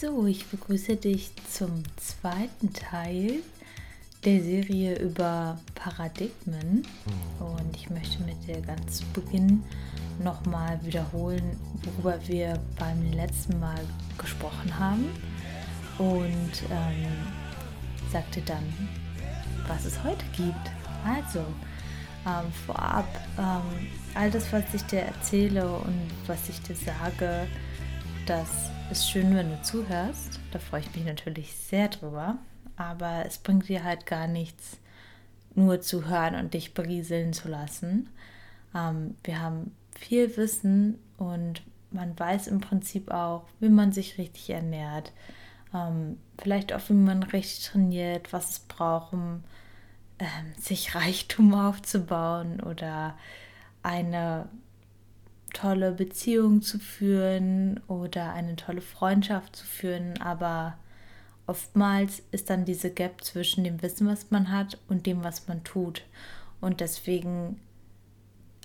So, ich begrüße dich zum zweiten Teil der Serie über Paradigmen. Und ich möchte mit dir ganz zu Beginn nochmal wiederholen, worüber wir beim letzten Mal gesprochen haben. Und ähm, sagte dann, was es heute gibt. Also, ähm, vorab, ähm, all das, was ich dir erzähle und was ich dir sage, das ist schön, wenn du zuhörst. Da freue ich mich natürlich sehr drüber. Aber es bringt dir halt gar nichts, nur zu hören und dich berieseln zu lassen. Ähm, wir haben viel Wissen und man weiß im Prinzip auch, wie man sich richtig ernährt. Ähm, vielleicht auch, wie man richtig trainiert, was es braucht, um ähm, sich Reichtum aufzubauen oder eine tolle Beziehung zu führen oder eine tolle Freundschaft zu führen, aber oftmals ist dann diese Gap zwischen dem Wissen, was man hat und dem, was man tut. Und deswegen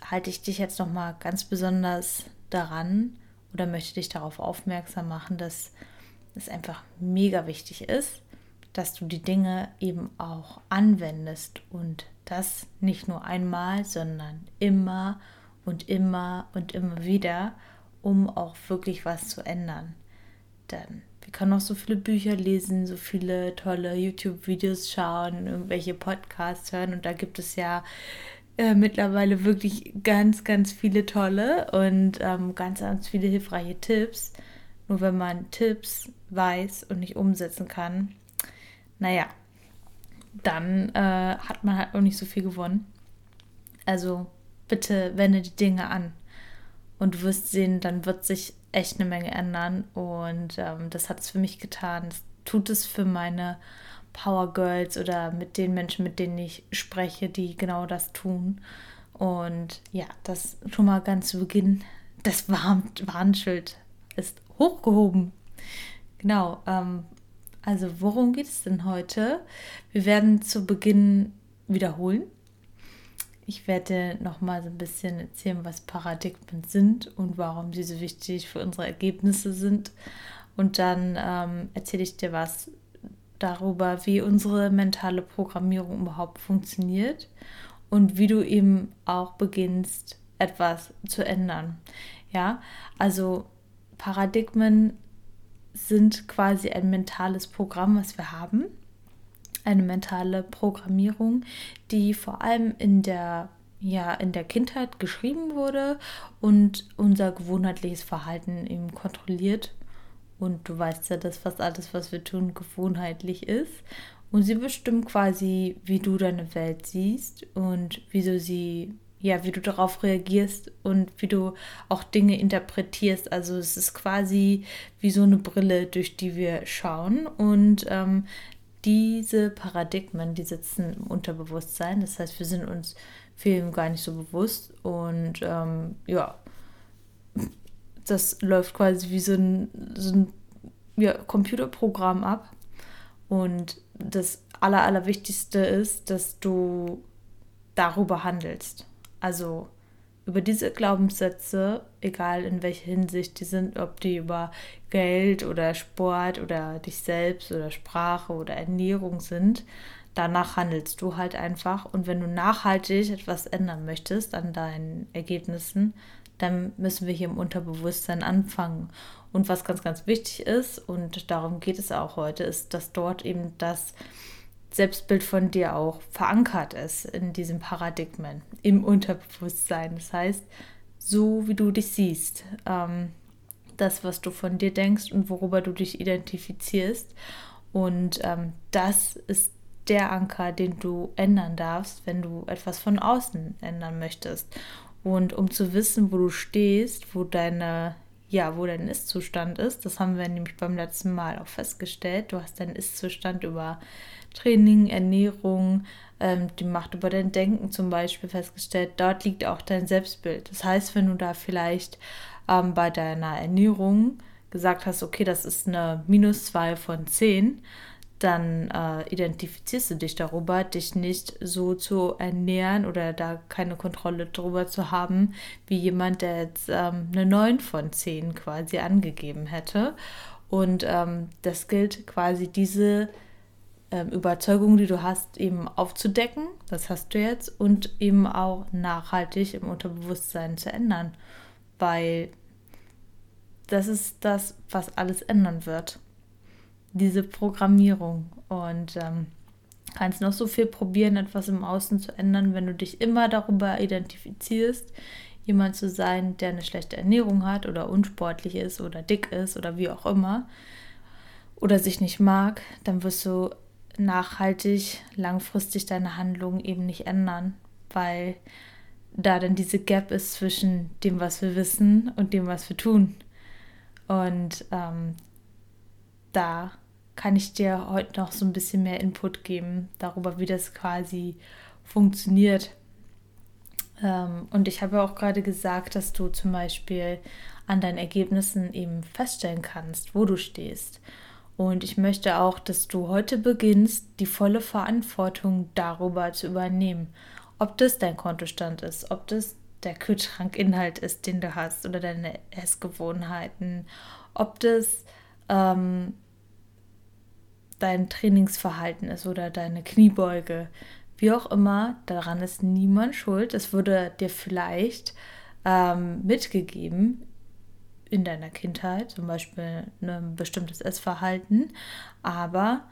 halte ich dich jetzt noch mal ganz besonders daran oder möchte dich darauf aufmerksam machen, dass es einfach mega wichtig ist, dass du die Dinge eben auch anwendest und das nicht nur einmal, sondern immer immer und immer wieder, um auch wirklich was zu ändern. Denn wir können auch so viele Bücher lesen, so viele tolle YouTube-Videos schauen, irgendwelche Podcasts hören und da gibt es ja äh, mittlerweile wirklich ganz, ganz viele tolle und ähm, ganz, ganz viele hilfreiche Tipps. Nur wenn man Tipps weiß und nicht umsetzen kann, naja, dann äh, hat man halt auch nicht so viel gewonnen. Also bitte wende die Dinge an. Und du wirst sehen, dann wird sich echt eine Menge ändern. Und ähm, das hat es für mich getan. Das tut es für meine Power Girls oder mit den Menschen, mit denen ich spreche, die genau das tun. Und ja, das schon mal ganz zu Beginn. Das Warnschild ist hochgehoben. Genau. Ähm, also worum geht es denn heute? Wir werden zu Beginn wiederholen, ich werde noch mal so ein bisschen erzählen, was Paradigmen sind und warum sie so wichtig für unsere Ergebnisse sind. Und dann ähm, erzähle ich dir was darüber, wie unsere mentale Programmierung überhaupt funktioniert und wie du eben auch beginnst, etwas zu ändern. Ja, also Paradigmen sind quasi ein mentales Programm, was wir haben eine mentale Programmierung, die vor allem in der ja in der Kindheit geschrieben wurde und unser gewohnheitliches Verhalten eben kontrolliert. Und du weißt ja, dass fast alles, was wir tun, gewohnheitlich ist. Und sie bestimmt quasi, wie du deine Welt siehst und wie du sie, ja, wie du darauf reagierst und wie du auch Dinge interpretierst. Also es ist quasi wie so eine Brille, durch die wir schauen. Und ähm, diese Paradigmen, die sitzen im Unterbewusstsein. Das heißt, wir sind uns vielen gar nicht so bewusst. Und ähm, ja, das läuft quasi wie so ein, so ein ja, Computerprogramm ab. Und das Aller, Allerwichtigste ist, dass du darüber handelst. Also über diese Glaubenssätze, egal in welcher Hinsicht die sind, ob die über Geld oder Sport oder dich selbst oder Sprache oder Ernährung sind, danach handelst du halt einfach. Und wenn du nachhaltig etwas ändern möchtest an deinen Ergebnissen, dann müssen wir hier im Unterbewusstsein anfangen. Und was ganz, ganz wichtig ist, und darum geht es auch heute, ist, dass dort eben das Selbstbild von dir auch verankert ist in diesem Paradigmen, im Unterbewusstsein. Das heißt, so wie du dich siehst, ähm, das, was du von dir denkst und worüber du dich identifizierst. Und ähm, das ist der Anker, den du ändern darfst, wenn du etwas von außen ändern möchtest. Und um zu wissen, wo du stehst, wo deine ja, wo dein Ist-Zustand ist. Das haben wir nämlich beim letzten Mal auch festgestellt. Du hast deinen Ist-Zustand über Training, Ernährung, ähm, die Macht über dein Denken zum Beispiel festgestellt. Dort liegt auch dein Selbstbild. Das heißt, wenn du da vielleicht ähm, bei deiner Ernährung gesagt hast, okay, das ist eine minus 2 von 10, dann äh, identifizierst du dich darüber, dich nicht so zu ernähren oder da keine Kontrolle darüber zu haben, wie jemand, der jetzt ähm, eine 9 von 10 quasi angegeben hätte. Und ähm, das gilt quasi diese ähm, Überzeugung, die du hast, eben aufzudecken. Das hast du jetzt. Und eben auch nachhaltig im Unterbewusstsein zu ändern. Weil das ist das, was alles ändern wird. Diese Programmierung. Und ähm, kannst noch so viel probieren, etwas im Außen zu ändern, wenn du dich immer darüber identifizierst, jemand zu sein, der eine schlechte Ernährung hat oder unsportlich ist oder dick ist oder wie auch immer oder sich nicht mag, dann wirst du nachhaltig, langfristig deine Handlungen eben nicht ändern, weil da dann diese Gap ist zwischen dem, was wir wissen und dem, was wir tun. Und ähm, da kann ich dir heute noch so ein bisschen mehr Input geben darüber, wie das quasi funktioniert. Ähm, und ich habe auch gerade gesagt, dass du zum Beispiel an deinen Ergebnissen eben feststellen kannst, wo du stehst. Und ich möchte auch, dass du heute beginnst, die volle Verantwortung darüber zu übernehmen. Ob das dein Kontostand ist, ob das der Kühlschrankinhalt ist, den du hast, oder deine Essgewohnheiten, ob das ähm, dein Trainingsverhalten ist oder deine Kniebeuge. Wie auch immer, daran ist niemand schuld. Es wurde dir vielleicht ähm, mitgegeben in deiner Kindheit, zum Beispiel ein bestimmtes Essverhalten, aber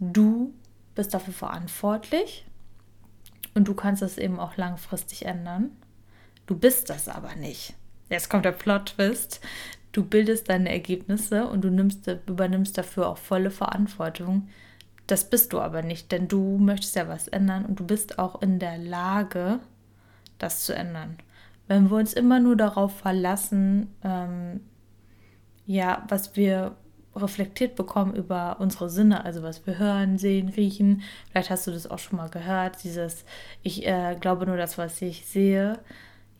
du bist dafür verantwortlich und du kannst es eben auch langfristig ändern. Du bist das aber nicht. Jetzt kommt der Plot-Twist. Du bildest deine Ergebnisse und du nimmst, übernimmst dafür auch volle Verantwortung. Das bist du aber nicht, denn du möchtest ja was ändern und du bist auch in der Lage, das zu ändern. Wenn wir uns immer nur darauf verlassen, ähm, ja, was wir reflektiert bekommen über unsere Sinne, also was wir hören, sehen, riechen. Vielleicht hast du das auch schon mal gehört, dieses Ich äh, glaube nur das, was ich sehe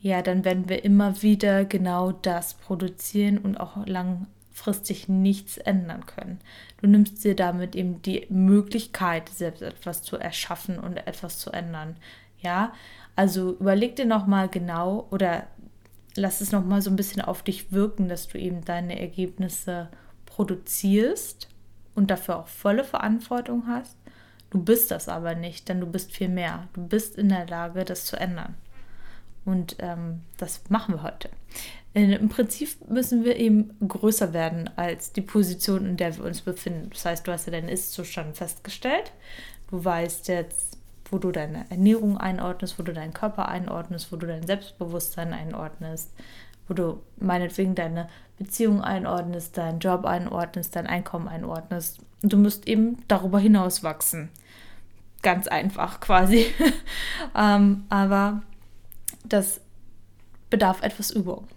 ja, dann werden wir immer wieder genau das produzieren und auch langfristig nichts ändern können. Du nimmst dir damit eben die Möglichkeit, selbst etwas zu erschaffen und etwas zu ändern. Ja, also überleg dir nochmal genau oder lass es nochmal so ein bisschen auf dich wirken, dass du eben deine Ergebnisse produzierst und dafür auch volle Verantwortung hast. Du bist das aber nicht, denn du bist viel mehr. Du bist in der Lage, das zu ändern. Und ähm, das machen wir heute. Im Prinzip müssen wir eben größer werden als die Position, in der wir uns befinden. Das heißt, du hast ja deinen Ist-Zustand festgestellt. Du weißt jetzt, wo du deine Ernährung einordnest, wo du deinen Körper einordnest, wo du dein Selbstbewusstsein einordnest, wo du meinetwegen deine Beziehung einordnest, deinen Job einordnest, dein Einkommen einordnest. Und du musst eben darüber hinaus wachsen. Ganz einfach quasi. ähm, aber das bedarf etwas Übung.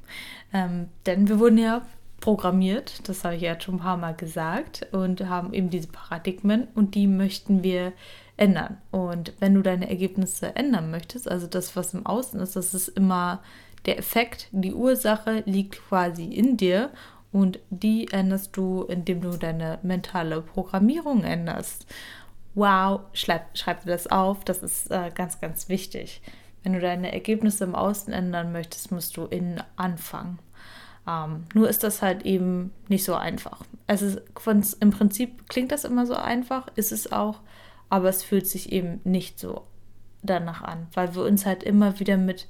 Ähm, denn wir wurden ja programmiert, das habe ich ja schon ein paar Mal gesagt, und haben eben diese Paradigmen und die möchten wir ändern. Und wenn du deine Ergebnisse ändern möchtest, also das, was im Außen ist, das ist immer der Effekt, die Ursache liegt quasi in dir und die änderst du, indem du deine mentale Programmierung änderst. Wow, schreib, schreib dir das auf, das ist äh, ganz, ganz wichtig. Wenn du deine Ergebnisse im Außen ändern möchtest, musst du innen anfangen. Ähm, nur ist das halt eben nicht so einfach. Es ist im Prinzip klingt das immer so einfach, ist es auch, aber es fühlt sich eben nicht so danach an, weil wir uns halt immer wieder mit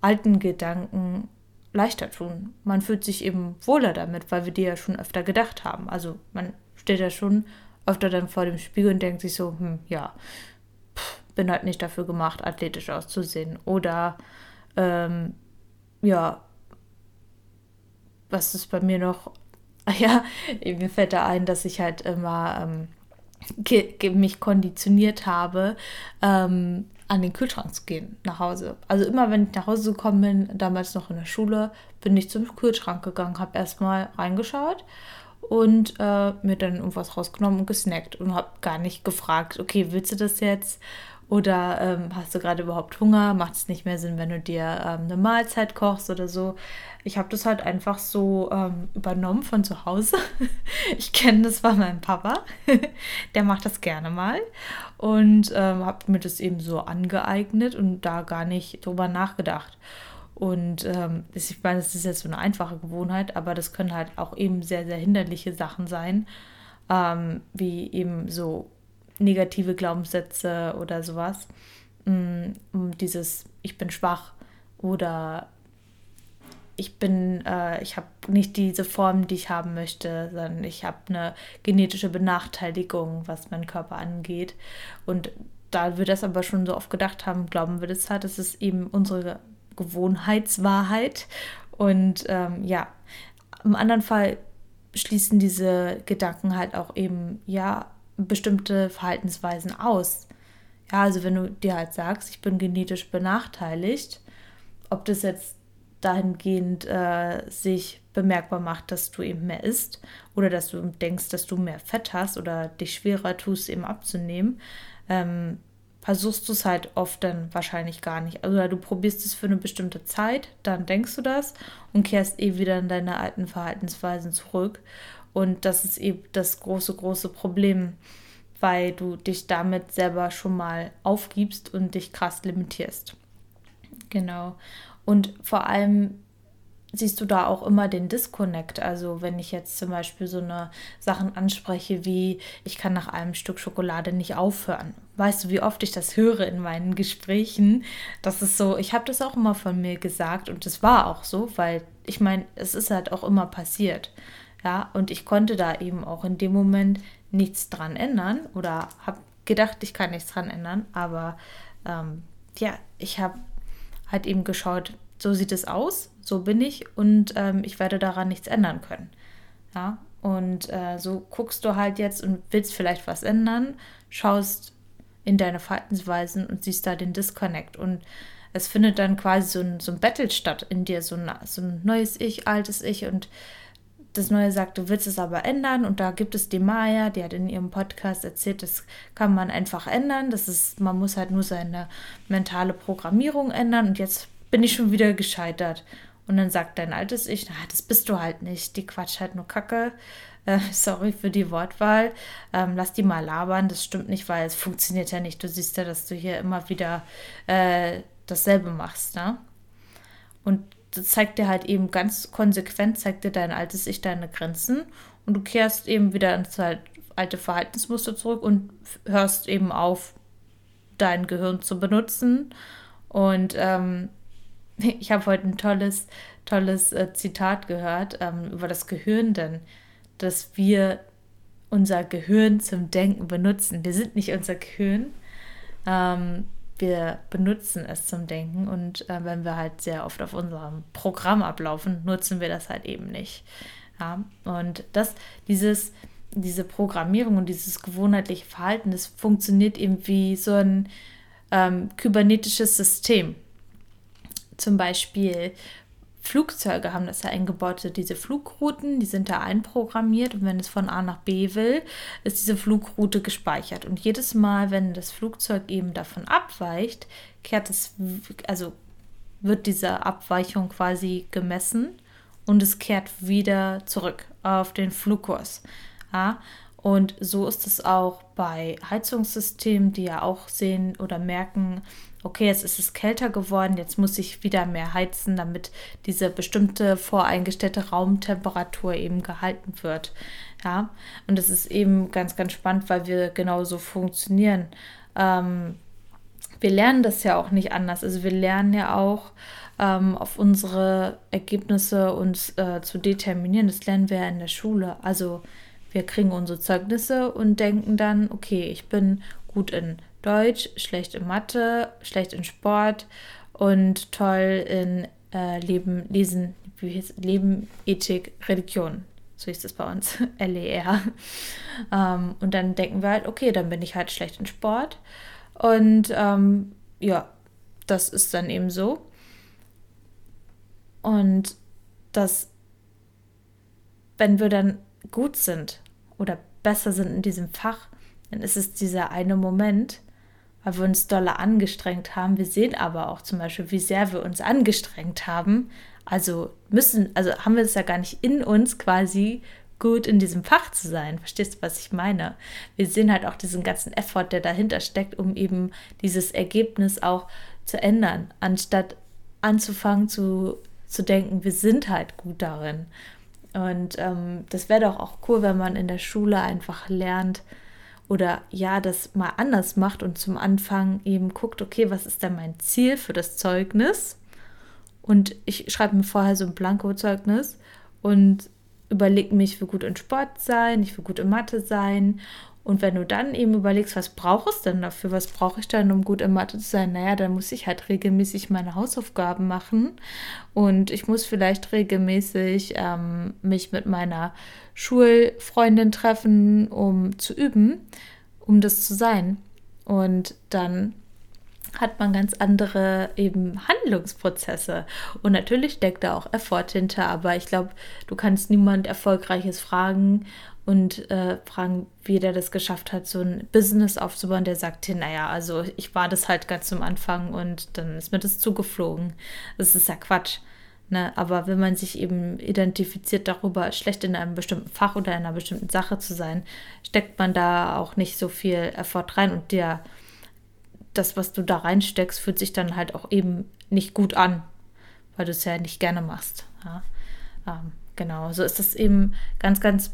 alten Gedanken leichter tun. Man fühlt sich eben wohler damit, weil wir die ja schon öfter gedacht haben. Also man steht ja schon öfter dann vor dem Spiegel und denkt sich so, hm, ja, bin halt nicht dafür gemacht, athletisch auszusehen. Oder ähm, ja, was ist bei mir noch? Ja, mir fällt da ein, dass ich halt immer ähm, mich konditioniert habe, ähm, an den Kühlschrank zu gehen, nach Hause. Also immer, wenn ich nach Hause gekommen bin, damals noch in der Schule, bin ich zum Kühlschrank gegangen, habe erstmal reingeschaut und äh, mir dann irgendwas rausgenommen und gesnackt und habe gar nicht gefragt, okay, willst du das jetzt? Oder ähm, hast du gerade überhaupt Hunger? Macht es nicht mehr Sinn, wenn du dir ähm, eine Mahlzeit kochst oder so? Ich habe das halt einfach so ähm, übernommen von zu Hause. ich kenne das von meinem Papa. Der macht das gerne mal. Und ähm, habe mir das eben so angeeignet und da gar nicht drüber nachgedacht. Und ähm, ich meine, das ist jetzt so eine einfache Gewohnheit, aber das können halt auch eben sehr, sehr hinderliche Sachen sein, ähm, wie eben so negative Glaubenssätze oder sowas. Mm, dieses Ich bin schwach oder ich bin, äh, ich habe nicht diese Form, die ich haben möchte, sondern ich habe eine genetische Benachteiligung, was meinen Körper angeht. Und da wir das aber schon so oft gedacht haben, glauben wir das halt, das ist eben unsere Gewohnheitswahrheit. Und ähm, ja, im anderen Fall schließen diese Gedanken halt auch eben, ja, bestimmte Verhaltensweisen aus. Ja, also wenn du dir halt sagst, ich bin genetisch benachteiligt, ob das jetzt dahingehend äh, sich bemerkbar macht, dass du eben mehr isst oder dass du denkst, dass du mehr Fett hast oder dich schwerer tust, eben abzunehmen, ähm, versuchst du es halt oft dann wahrscheinlich gar nicht. Also du probierst es für eine bestimmte Zeit, dann denkst du das und kehrst eh wieder in deine alten Verhaltensweisen zurück. Und das ist eben das große, große Problem, weil du dich damit selber schon mal aufgibst und dich krass limitierst. Genau. Und vor allem siehst du da auch immer den Disconnect. Also wenn ich jetzt zum Beispiel so eine Sachen anspreche wie, ich kann nach einem Stück Schokolade nicht aufhören. Weißt du, wie oft ich das höre in meinen Gesprächen? Das ist so, ich habe das auch immer von mir gesagt und es war auch so, weil ich meine, es ist halt auch immer passiert. Ja, und ich konnte da eben auch in dem Moment nichts dran ändern oder habe gedacht, ich kann nichts dran ändern, aber ähm, ja, ich habe halt eben geschaut, so sieht es aus, so bin ich und ähm, ich werde daran nichts ändern können. Ja, und äh, so guckst du halt jetzt und willst vielleicht was ändern, schaust in deine Verhaltensweisen und siehst da den Disconnect. Und es findet dann quasi so ein, so ein Battle statt in dir, so ein, so ein neues Ich, altes Ich und das Neue sagt, du willst es aber ändern und da gibt es die Maya, die hat in ihrem Podcast erzählt, das kann man einfach ändern. Das ist, man muss halt nur seine mentale Programmierung ändern und jetzt bin ich schon wieder gescheitert. Und dann sagt dein altes Ich, na, das bist du halt nicht, die quatscht halt nur Kacke. Äh, sorry für die Wortwahl. Ähm, lass die mal labern, das stimmt nicht, weil es funktioniert ja nicht. Du siehst ja, dass du hier immer wieder äh, dasselbe machst, ne? Und das zeigt dir halt eben ganz konsequent, zeigt dir dein altes Ich deine Grenzen und du kehrst eben wieder ins alte Verhaltensmuster zurück und hörst eben auf, dein Gehirn zu benutzen. Und ähm, ich habe heute ein tolles, tolles äh, Zitat gehört ähm, über das Gehirn, denn dass wir unser Gehirn zum Denken benutzen. Wir sind nicht unser Gehirn. Ähm, wir benutzen es zum Denken und äh, wenn wir halt sehr oft auf unserem Programm ablaufen, nutzen wir das halt eben nicht. Ja? Und das, dieses, diese Programmierung und dieses gewohnheitliche Verhalten, das funktioniert eben wie so ein ähm, kybernetisches System. Zum Beispiel Flugzeuge haben das ja eingebaut, diese Flugrouten, die sind da einprogrammiert und wenn es von A nach B will, ist diese Flugroute gespeichert. Und jedes Mal, wenn das Flugzeug eben davon abweicht, kehrt es, also wird diese Abweichung quasi gemessen und es kehrt wieder zurück auf den Flugkurs. Ja? Und so ist es auch bei Heizungssystemen, die ja auch sehen oder merken, okay, jetzt ist es kälter geworden, jetzt muss ich wieder mehr heizen, damit diese bestimmte voreingestellte Raumtemperatur eben gehalten wird. Ja, und das ist eben ganz, ganz spannend, weil wir genauso funktionieren. Ähm, wir lernen das ja auch nicht anders. Also wir lernen ja auch ähm, auf unsere Ergebnisse uns äh, zu determinieren. Das lernen wir ja in der Schule. Also wir kriegen unsere Zeugnisse und denken dann, okay, ich bin gut in Deutsch, schlecht in Mathe, schlecht in Sport und toll in äh, Leben, Lesen, Leben, Ethik, Religion. So ist es bei uns, LER. Ähm, und dann denken wir halt, okay, dann bin ich halt schlecht in Sport. Und ähm, ja, das ist dann eben so. Und das, wenn wir dann gut sind oder besser sind in diesem Fach, dann ist es dieser eine Moment, weil wir uns doller angestrengt haben. Wir sehen aber auch zum Beispiel, wie sehr wir uns angestrengt haben. Also müssen, also haben wir es ja gar nicht in uns quasi gut in diesem Fach zu sein. Verstehst du, was ich meine? Wir sehen halt auch diesen ganzen Effort, der dahinter steckt, um eben dieses Ergebnis auch zu ändern, anstatt anzufangen zu, zu denken, wir sind halt gut darin. Und ähm, das wäre doch auch cool, wenn man in der Schule einfach lernt oder ja, das mal anders macht und zum Anfang eben guckt, okay, was ist denn mein Ziel für das Zeugnis? Und ich schreibe mir vorher so ein Blanko-Zeugnis und überlege mich, ich will gut in Sport sein, ich will gut in Mathe sein und wenn du dann eben überlegst, was brauche ich denn dafür, was brauche ich denn, um gut in Mathe zu sein, naja, dann muss ich halt regelmäßig meine Hausaufgaben machen und ich muss vielleicht regelmäßig ähm, mich mit meiner Schulfreundin treffen, um zu üben, um das zu sein. Und dann hat man ganz andere eben Handlungsprozesse. Und natürlich steckt da auch Effort hinter, aber ich glaube, du kannst niemand Erfolgreiches fragen und äh, fragen, wie der das geschafft hat, so ein Business aufzubauen, der sagt, naja, also ich war das halt ganz zum Anfang und dann ist mir das zugeflogen. Das ist ja Quatsch. Ne? Aber wenn man sich eben identifiziert darüber, schlecht in einem bestimmten Fach oder in einer bestimmten Sache zu sein, steckt man da auch nicht so viel Effort rein und der, das, was du da reinsteckst, fühlt sich dann halt auch eben nicht gut an, weil du es ja nicht gerne machst. Ja? Ähm, genau, so ist das eben ganz, ganz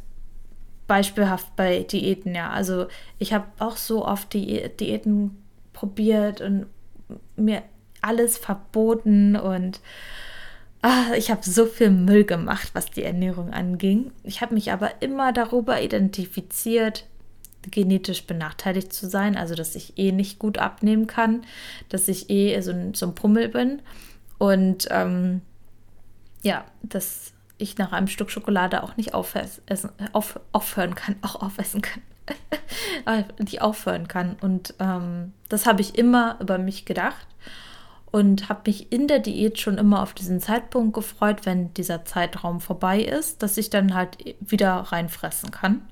beispielhaft bei Diäten, ja. Also ich habe auch so oft die Diäten probiert und mir alles verboten und ach, ich habe so viel Müll gemacht, was die Ernährung anging. Ich habe mich aber immer darüber identifiziert, genetisch benachteiligt zu sein, also dass ich eh nicht gut abnehmen kann, dass ich eh so ein, so ein Pummel bin und ähm, ja, das ich nach einem Stück Schokolade auch nicht aufessen, auf, aufhören kann, auch aufessen kann. nicht aufhören kann. Und ähm, das habe ich immer über mich gedacht und habe mich in der Diät schon immer auf diesen Zeitpunkt gefreut, wenn dieser Zeitraum vorbei ist, dass ich dann halt wieder reinfressen kann.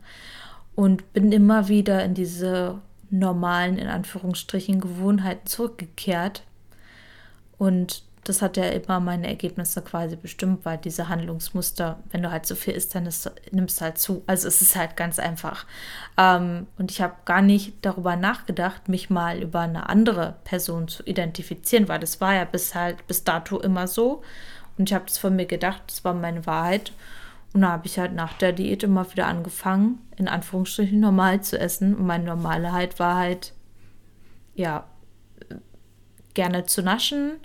Und bin immer wieder in diese normalen, in Anführungsstrichen, Gewohnheiten zurückgekehrt. Und das hat ja immer meine Ergebnisse quasi bestimmt, weil diese Handlungsmuster, wenn du halt so viel isst, dann ist, nimmst du halt zu. Also es ist halt ganz einfach. Ähm, und ich habe gar nicht darüber nachgedacht, mich mal über eine andere Person zu identifizieren, weil das war ja bis halt bis dato immer so. Und ich habe das von mir gedacht, das war meine Wahrheit. Und da habe ich halt nach der Diät immer wieder angefangen, in Anführungsstrichen normal zu essen. Und meine Normalheit war halt, ja, gerne zu naschen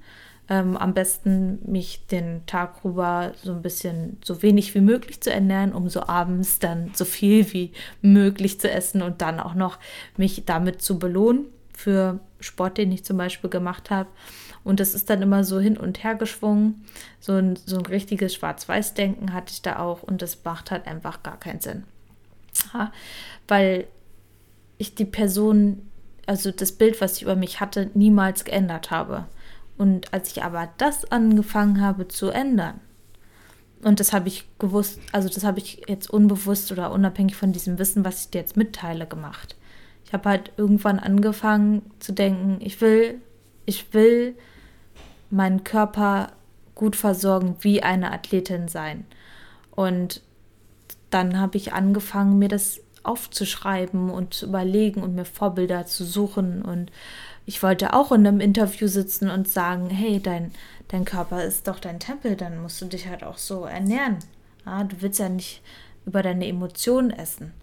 ähm, am besten mich den Tag rüber so ein bisschen so wenig wie möglich zu ernähren, um so abends dann so viel wie möglich zu essen und dann auch noch mich damit zu belohnen für Sport, den ich zum Beispiel gemacht habe. Und das ist dann immer so hin und her geschwungen. So ein, so ein richtiges Schwarz-Weiß-Denken hatte ich da auch und das macht halt einfach gar keinen Sinn. Ja, weil ich die Person, also das Bild, was ich über mich hatte, niemals geändert habe. Und als ich aber das angefangen habe zu ändern, und das habe ich gewusst, also das habe ich jetzt unbewusst oder unabhängig von diesem Wissen, was ich dir jetzt mitteile, gemacht. Ich habe halt irgendwann angefangen zu denken, ich will, ich will meinen Körper gut versorgen, wie eine Athletin sein. Und dann habe ich angefangen, mir das aufzuschreiben und zu überlegen und mir Vorbilder zu suchen und ich wollte auch in einem Interview sitzen und sagen, hey, dein, dein Körper ist doch dein Tempel, dann musst du dich halt auch so ernähren. Ja, du willst ja nicht über deine Emotionen essen.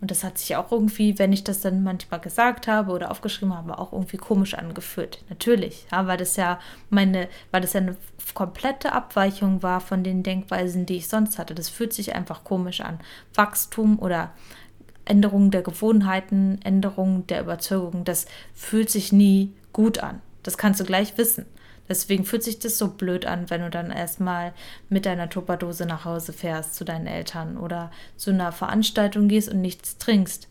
Und das hat sich auch irgendwie, wenn ich das dann manchmal gesagt habe oder aufgeschrieben habe, auch irgendwie komisch angefühlt. Natürlich, ja, weil das ja meine, weil das ja eine komplette Abweichung war von den Denkweisen, die ich sonst hatte. Das fühlt sich einfach komisch an. Wachstum oder Änderung der Gewohnheiten, Änderung der Überzeugung, das fühlt sich nie gut an. Das kannst du gleich wissen. Deswegen fühlt sich das so blöd an, wenn du dann erstmal mit deiner Tupperdose nach Hause fährst zu deinen Eltern oder zu einer Veranstaltung gehst und nichts trinkst.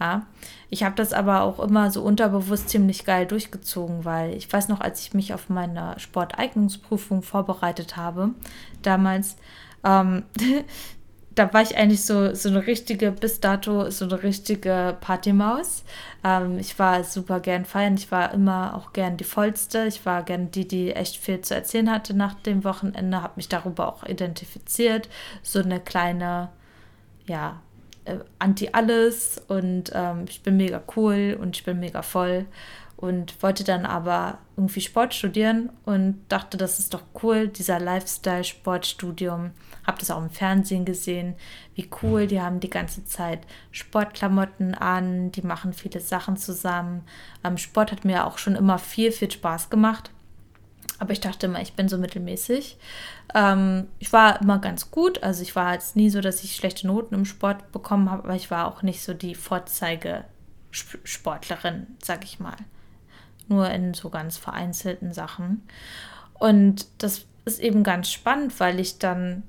Ja, ich habe das aber auch immer so unterbewusst ziemlich geil durchgezogen, weil ich weiß noch, als ich mich auf meine Sporteignungsprüfung vorbereitet habe, damals, ähm, da war ich eigentlich so, so eine richtige, bis dato so eine richtige Partymaus. Ähm, ich war super gern feiern, ich war immer auch gern die Vollste. Ich war gern die, die echt viel zu erzählen hatte nach dem Wochenende, habe mich darüber auch identifiziert. So eine kleine, ja, äh, Anti-Alles und ähm, ich bin mega cool und ich bin mega voll. und wollte dann aber irgendwie Sport studieren und dachte, das ist doch cool, dieser Lifestyle-Sportstudium. Hab das auch im Fernsehen gesehen, wie cool, die haben die ganze Zeit Sportklamotten an, die machen viele Sachen zusammen. Ähm, Sport hat mir auch schon immer viel, viel Spaß gemacht. Aber ich dachte immer, ich bin so mittelmäßig. Ähm, ich war immer ganz gut. Also ich war jetzt nie so, dass ich schlechte Noten im Sport bekommen habe, aber ich war auch nicht so die Vorzeige-Sportlerin, sag ich mal nur in so ganz vereinzelten Sachen. Und das ist eben ganz spannend, weil ich dann,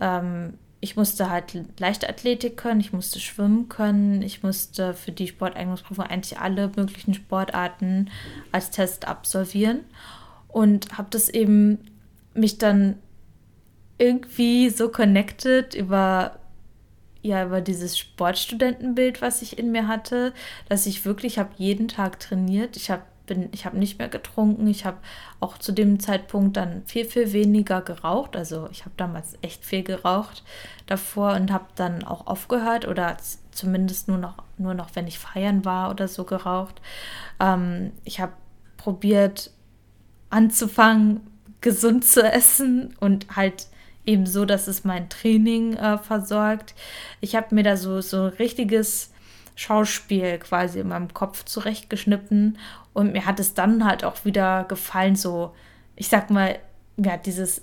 ähm, ich musste halt Leichtathletik können, ich musste schwimmen können, ich musste für die Sporteignungsprüfung eigentlich alle möglichen Sportarten als Test absolvieren und habe das eben mich dann irgendwie so connected über ja über dieses Sportstudentenbild, was ich in mir hatte, dass ich wirklich habe jeden Tag trainiert. Ich habe bin, ich habe nicht mehr getrunken. Ich habe auch zu dem Zeitpunkt dann viel, viel weniger geraucht. Also ich habe damals echt viel geraucht davor und habe dann auch aufgehört oder zumindest nur noch, nur noch, wenn ich feiern war oder so geraucht. Ähm, ich habe probiert anzufangen, gesund zu essen und halt eben so, dass es mein Training äh, versorgt. Ich habe mir da so, so ein richtiges Schauspiel quasi in meinem Kopf zurechtgeschnitten und mir hat es dann halt auch wieder gefallen, so, ich sag mal, mir hat dieses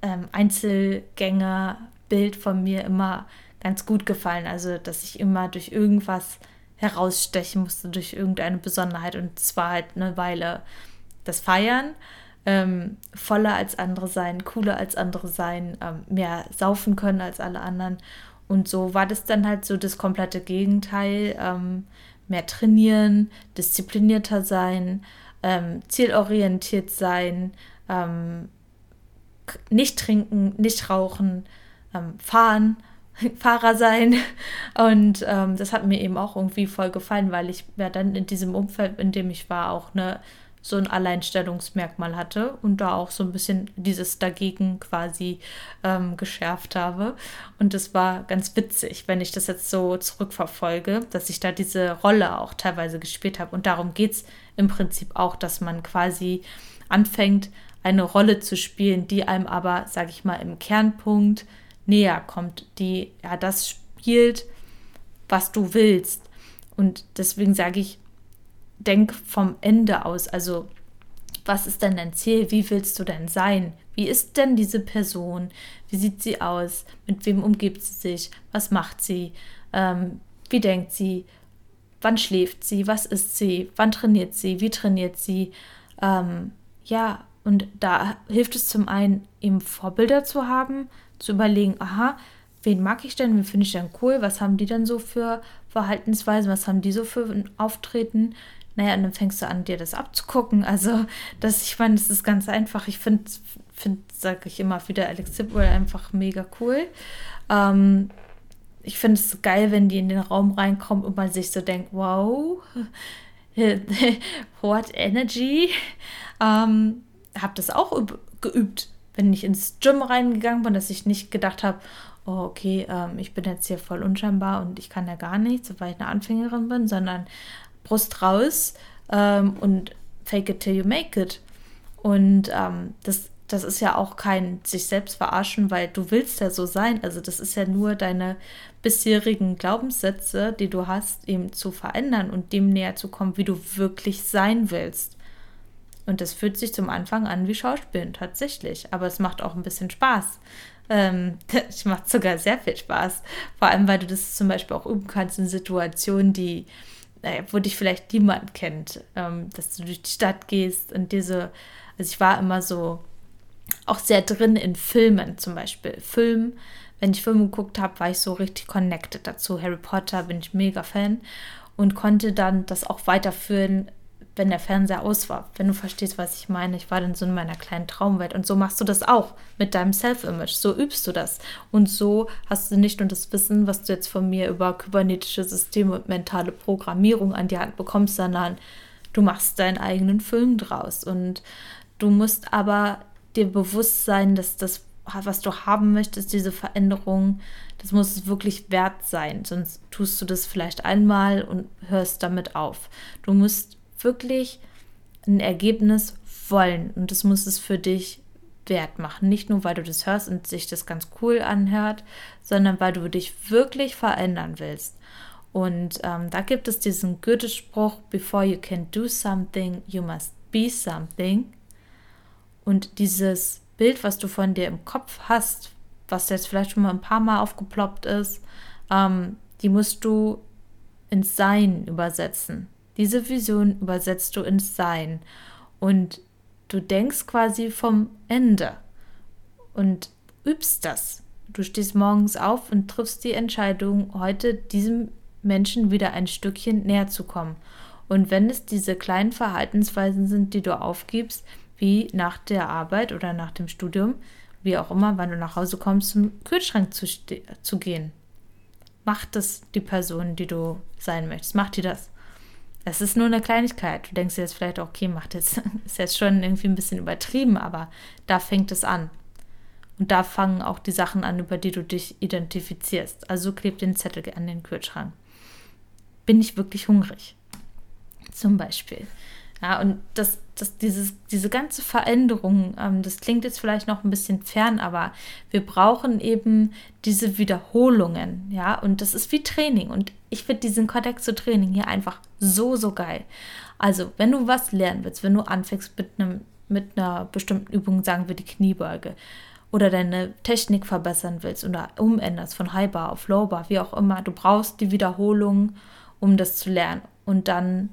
ähm, Einzelgängerbild von mir immer ganz gut gefallen. Also, dass ich immer durch irgendwas herausstechen musste, durch irgendeine Besonderheit. Und zwar halt eine Weile das Feiern, ähm, voller als andere sein, cooler als andere sein, ähm, mehr saufen können als alle anderen. Und so war das dann halt so das komplette Gegenteil. Ähm, mehr trainieren, disziplinierter sein, ähm, zielorientiert sein, ähm, nicht trinken, nicht rauchen, ähm, fahren, Fahrer sein. Und ähm, das hat mir eben auch irgendwie voll gefallen, weil ich ja dann in diesem Umfeld, in dem ich war, auch eine so ein Alleinstellungsmerkmal hatte und da auch so ein bisschen dieses dagegen quasi ähm, geschärft habe. Und das war ganz witzig, wenn ich das jetzt so zurückverfolge, dass ich da diese Rolle auch teilweise gespielt habe. Und darum geht es im Prinzip auch, dass man quasi anfängt, eine Rolle zu spielen, die einem aber, sage ich mal, im Kernpunkt näher kommt, die ja das spielt, was du willst. Und deswegen sage ich, denk vom Ende aus. Also, was ist denn dein Ziel? Wie willst du denn sein? Wie ist denn diese Person? Wie sieht sie aus? Mit wem umgibt sie sich? Was macht sie? Ähm, wie denkt sie? Wann schläft sie? Was isst sie? Wann trainiert sie? Wie trainiert sie? Ähm, ja, und da hilft es zum einen, eben Vorbilder zu haben, zu überlegen, aha, wen mag ich denn, wen finde ich denn cool, was haben die denn so für Verhaltensweisen, was haben die so für ein Auftreten, naja, und dann fängst du an, dir das abzugucken. Also, das, ich meine, das ist ganz einfach. Ich finde, find, sage ich immer wieder, Alex Zipwell einfach mega cool. Ähm, ich finde es geil, wenn die in den Raum reinkommen und man sich so denkt, wow, what energy. Ähm, habe das auch geübt, wenn ich ins Gym reingegangen bin, dass ich nicht gedacht habe, oh, okay, ähm, ich bin jetzt hier voll unscheinbar und ich kann ja gar nichts, weil ich eine Anfängerin bin, sondern Brust raus ähm, und fake it till you make it. Und ähm, das, das ist ja auch kein sich selbst verarschen, weil du willst ja so sein. Also das ist ja nur deine bisherigen Glaubenssätze, die du hast, eben zu verändern und dem näher zu kommen, wie du wirklich sein willst. Und das fühlt sich zum Anfang an wie Schauspielen, tatsächlich. Aber es macht auch ein bisschen Spaß. Ähm, es macht sogar sehr viel Spaß. Vor allem, weil du das zum Beispiel auch üben kannst in Situationen, die naja, wo dich vielleicht niemand kennt, ähm, dass du durch die Stadt gehst und diese, also ich war immer so auch sehr drin in Filmen zum Beispiel. Film, wenn ich Filme geguckt habe, war ich so richtig connected dazu. Harry Potter bin ich mega Fan und konnte dann das auch weiterführen wenn der Fernseher aus war. Wenn du verstehst, was ich meine. Ich war dann so in meiner kleinen Traumwelt. Und so machst du das auch mit deinem Self-Image. So übst du das. Und so hast du nicht nur das Wissen, was du jetzt von mir über kybernetische Systeme und mentale Programmierung an die Hand bekommst, sondern du machst deinen eigenen Film draus. Und du musst aber dir bewusst sein, dass das, was du haben möchtest, diese Veränderung, das muss es wirklich wert sein. Sonst tust du das vielleicht einmal und hörst damit auf. Du musst wirklich ein Ergebnis wollen und das muss es für dich wert machen. Nicht nur, weil du das hörst und sich das ganz cool anhört, sondern weil du dich wirklich verändern willst. Und ähm, da gibt es diesen Goethe-Spruch, before you can do something, you must be something. Und dieses Bild, was du von dir im Kopf hast, was jetzt vielleicht schon mal ein paar Mal aufgeploppt ist, ähm, die musst du ins Sein übersetzen. Diese Vision übersetzt du ins Sein. Und du denkst quasi vom Ende und übst das. Du stehst morgens auf und triffst die Entscheidung, heute diesem Menschen wieder ein Stückchen näher zu kommen. Und wenn es diese kleinen Verhaltensweisen sind, die du aufgibst, wie nach der Arbeit oder nach dem Studium, wie auch immer, wann du nach Hause kommst, zum Kühlschrank zu, zu gehen. Macht das die Person, die du sein möchtest. Macht die das. Es ist nur eine Kleinigkeit. Du denkst dir jetzt vielleicht, okay, macht jetzt, ist jetzt schon irgendwie ein bisschen übertrieben, aber da fängt es an. Und da fangen auch die Sachen an, über die du dich identifizierst. Also kleb den Zettel an den Kühlschrank. Bin ich wirklich hungrig? Zum Beispiel. Ja, und das, das, dieses, diese ganze Veränderung, ähm, das klingt jetzt vielleicht noch ein bisschen fern, aber wir brauchen eben diese Wiederholungen, ja, und das ist wie Training. Und ich finde diesen Kontakt zu Training hier einfach so, so geil. Also, wenn du was lernen willst, wenn du anfängst mit einem, mit einer bestimmten Übung, sagen wir die Kniebeuge, oder deine Technik verbessern willst oder umänderst von High Bar auf Low Bar, wie auch immer, du brauchst die Wiederholung, um das zu lernen. Und dann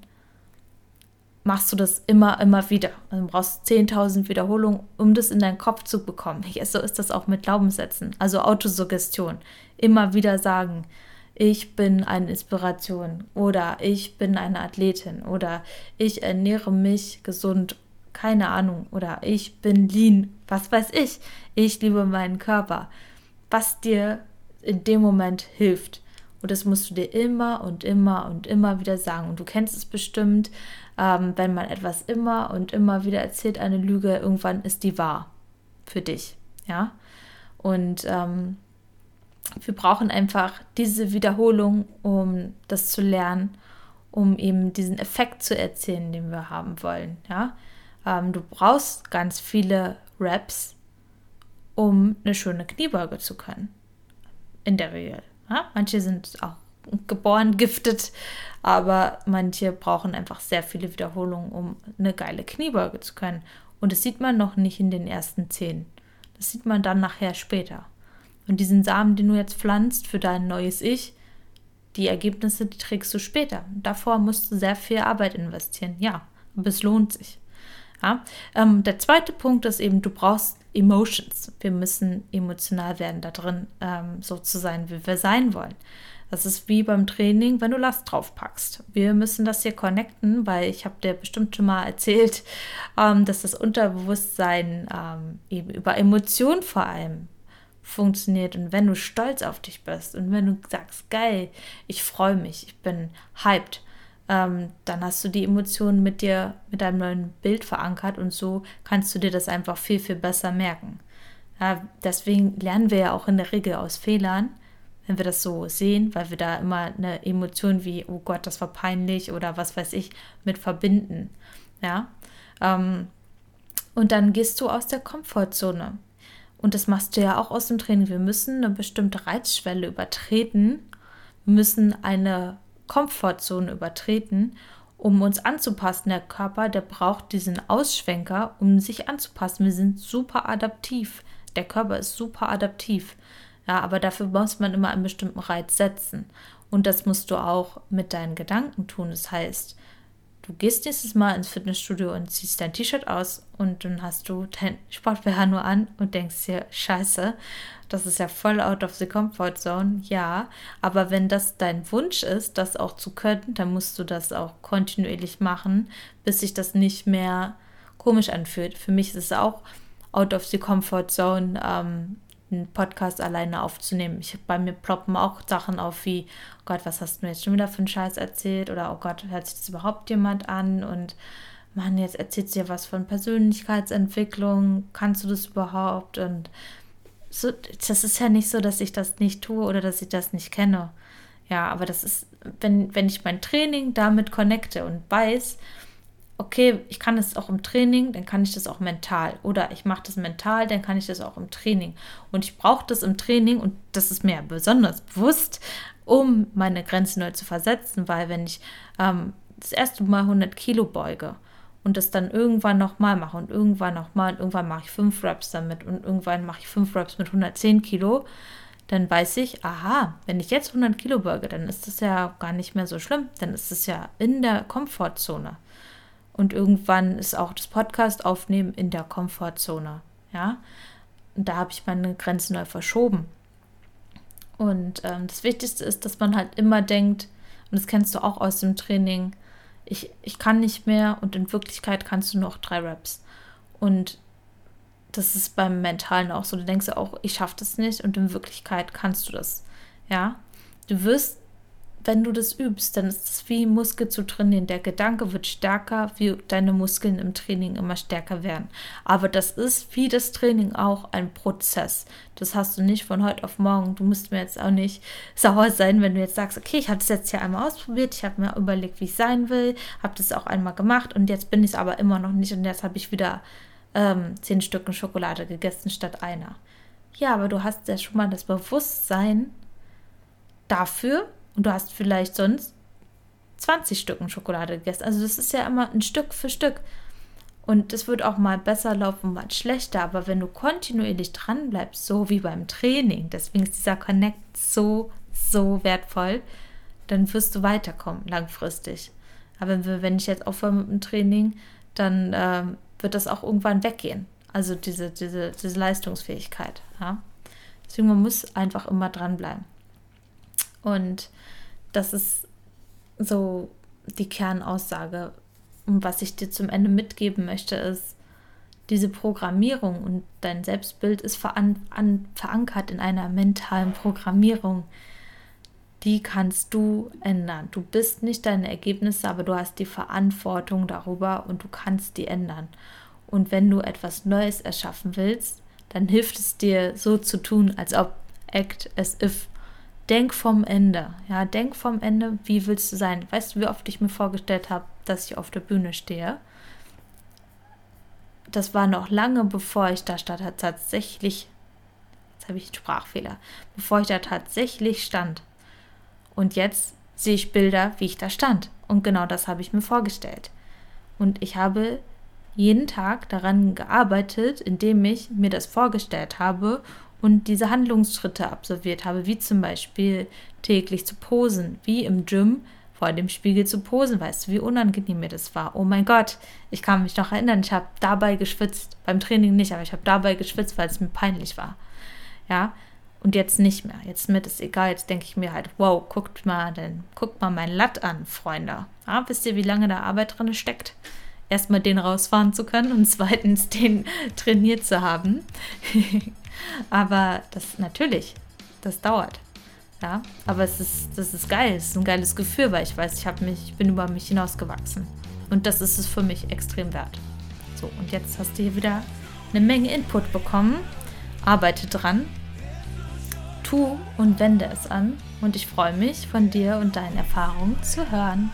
machst du das immer, immer wieder. Also du brauchst 10.000 Wiederholungen, um das in deinen Kopf zu bekommen. Ja, so ist das auch mit Glaubenssätzen. Also Autosuggestion. Immer wieder sagen, ich bin eine Inspiration oder ich bin eine Athletin oder ich ernähre mich gesund, keine Ahnung, oder ich bin lean, was weiß ich. Ich liebe meinen Körper. Was dir in dem Moment hilft. Und das musst du dir immer und immer und immer wieder sagen. Und du kennst es bestimmt, ähm, wenn man etwas immer und immer wieder erzählt, eine Lüge, irgendwann ist die wahr für dich. Ja. Und ähm, wir brauchen einfach diese Wiederholung, um das zu lernen, um eben diesen Effekt zu erzählen, den wir haben wollen. Ja. Ähm, du brauchst ganz viele Reps, um eine schöne Kniebeuge zu können. In der Regel. Ja? Manche sind auch geboren giftet, aber manche brauchen einfach sehr viele Wiederholungen, um eine geile Kniebeuge zu können. Und das sieht man noch nicht in den ersten zehn. Das sieht man dann nachher später. Und diesen Samen, den du jetzt pflanzt für dein neues Ich, die Ergebnisse, die trägst du später. Davor musst du sehr viel Arbeit investieren. Ja, aber es lohnt sich. Ja? Ähm, der zweite Punkt ist eben, du brauchst Emotions. Wir müssen emotional werden, da drin ähm, so zu sein, wie wir sein wollen. Das ist wie beim Training, wenn du Last drauf packst. Wir müssen das hier connecten, weil ich habe dir bestimmt schon mal erzählt, ähm, dass das Unterbewusstsein ähm, eben über Emotionen vor allem funktioniert. Und wenn du stolz auf dich bist und wenn du sagst, geil, ich freue mich, ich bin hyped, ähm, dann hast du die Emotionen mit dir, mit deinem neuen Bild verankert und so kannst du dir das einfach viel, viel besser merken. Ja, deswegen lernen wir ja auch in der Regel aus Fehlern, wenn wir das so sehen, weil wir da immer eine Emotion wie, oh Gott, das war peinlich oder was weiß ich, mit verbinden. Ja. Ähm, und dann gehst du aus der Komfortzone. Und das machst du ja auch aus dem Training. Wir müssen eine bestimmte Reizschwelle übertreten. Wir müssen eine Komfortzone übertreten, um uns anzupassen. Der Körper, der braucht diesen Ausschwenker, um sich anzupassen. Wir sind super adaptiv. Der Körper ist super adaptiv. Ja, aber dafür muss man immer einen bestimmten Reiz setzen. Und das musst du auch mit deinen Gedanken tun. Das heißt, du gehst nächstes Mal ins Fitnessstudio und ziehst dein T-Shirt aus und dann hast du dein Sportbh nur an und denkst dir, scheiße, das ist ja voll out of the comfort zone. Ja, aber wenn das dein Wunsch ist, das auch zu können, dann musst du das auch kontinuierlich machen, bis sich das nicht mehr komisch anfühlt. Für mich ist es auch out of the comfort zone, ähm, einen Podcast alleine aufzunehmen. Ich, bei mir ploppen auch Sachen auf wie, oh Gott, was hast du mir jetzt schon wieder für einen Scheiß erzählt? Oder oh Gott, hört sich das überhaupt jemand an? Und Mann, jetzt erzählt dir was von Persönlichkeitsentwicklung. Kannst du das überhaupt? Und so, das ist ja nicht so, dass ich das nicht tue oder dass ich das nicht kenne. Ja, aber das ist, wenn, wenn ich mein Training damit connecte und weiß, okay, ich kann das auch im Training, dann kann ich das auch mental. Oder ich mache das mental, dann kann ich das auch im Training. Und ich brauche das im Training und das ist mir besonders bewusst, um meine Grenzen neu zu versetzen, weil wenn ich ähm, das erste Mal 100 Kilo beuge und das dann irgendwann nochmal mache und irgendwann nochmal und irgendwann mache ich 5 Reps damit und irgendwann mache ich 5 Reps mit 110 Kilo, dann weiß ich, aha, wenn ich jetzt 100 Kilo beuge, dann ist das ja gar nicht mehr so schlimm, dann ist es ja in der Komfortzone. Und irgendwann ist auch das Podcast aufnehmen in der Komfortzone, ja. Und da habe ich meine Grenzen neu verschoben. Und ähm, das Wichtigste ist, dass man halt immer denkt, und das kennst du auch aus dem Training, ich, ich kann nicht mehr und in Wirklichkeit kannst du noch drei Raps. Und das ist beim Mentalen auch so. Du denkst ja auch, ich schaffe das nicht und in Wirklichkeit kannst du das. Ja, du wirst wenn du das übst, dann ist es wie Muskel zu trainieren. Der Gedanke wird stärker, wie deine Muskeln im Training immer stärker werden. Aber das ist wie das Training auch ein Prozess. Das hast du nicht von heute auf morgen. Du musst mir jetzt auch nicht sauer sein, wenn du jetzt sagst, okay, ich habe das jetzt ja einmal ausprobiert, ich habe mir überlegt, wie ich sein will, habe das auch einmal gemacht und jetzt bin ich es aber immer noch nicht und jetzt habe ich wieder ähm, zehn Stücken Schokolade gegessen statt einer. Ja, aber du hast ja schon mal das Bewusstsein dafür, und du hast vielleicht sonst 20 Stücken Schokolade gegessen. Also das ist ja immer ein Stück für Stück. Und es wird auch mal besser laufen, mal schlechter. Aber wenn du kontinuierlich dran bleibst, so wie beim Training, deswegen ist dieser Connect so, so wertvoll, dann wirst du weiterkommen langfristig. Aber wenn ich jetzt aufhöre mit dem Training, dann ähm, wird das auch irgendwann weggehen. Also diese, diese, diese Leistungsfähigkeit. Ja? Deswegen man muss einfach immer dranbleiben. Und das ist so die Kernaussage. Und was ich dir zum Ende mitgeben möchte, ist, diese Programmierung und dein Selbstbild ist veran an, verankert in einer mentalen Programmierung. Die kannst du ändern. Du bist nicht deine Ergebnisse, aber du hast die Verantwortung darüber und du kannst die ändern. Und wenn du etwas Neues erschaffen willst, dann hilft es dir so zu tun, als ob act as if denk vom Ende. Ja, denk vom Ende, wie willst du sein? Weißt du, wie oft ich mir vorgestellt habe, dass ich auf der Bühne stehe? Das war noch lange bevor ich da stand, tatsächlich, jetzt habe ich einen Sprachfehler, bevor ich da tatsächlich stand. Und jetzt sehe ich Bilder, wie ich da stand. Und genau das habe ich mir vorgestellt. Und ich habe jeden Tag daran gearbeitet, indem ich mir das vorgestellt habe und diese Handlungsschritte absolviert habe, wie zum Beispiel täglich zu posen, wie im Gym vor dem Spiegel zu posen. Weißt du, wie unangenehm mir das war? Oh mein Gott, ich kann mich noch erinnern, ich habe dabei geschwitzt, beim Training nicht, aber ich habe dabei geschwitzt, weil es mir peinlich war. Ja, und jetzt nicht mehr. Jetzt mit ist egal. Jetzt denke ich mir halt, wow, guckt mal, denn guckt mal mein Latt an, Freunde. Ja, wisst ihr, wie lange da Arbeit drin steckt? Erstmal den rausfahren zu können und zweitens den trainiert zu haben. Aber das natürlich, das dauert. Ja, aber es ist, das ist geil, es ist ein geiles Gefühl, weil ich weiß, ich habe mich, ich bin über mich hinausgewachsen. Und das ist es für mich extrem wert. So, und jetzt hast du hier wieder eine Menge Input bekommen. Arbeite dran. Tu und wende es an. Und ich freue mich, von dir und deinen Erfahrungen zu hören.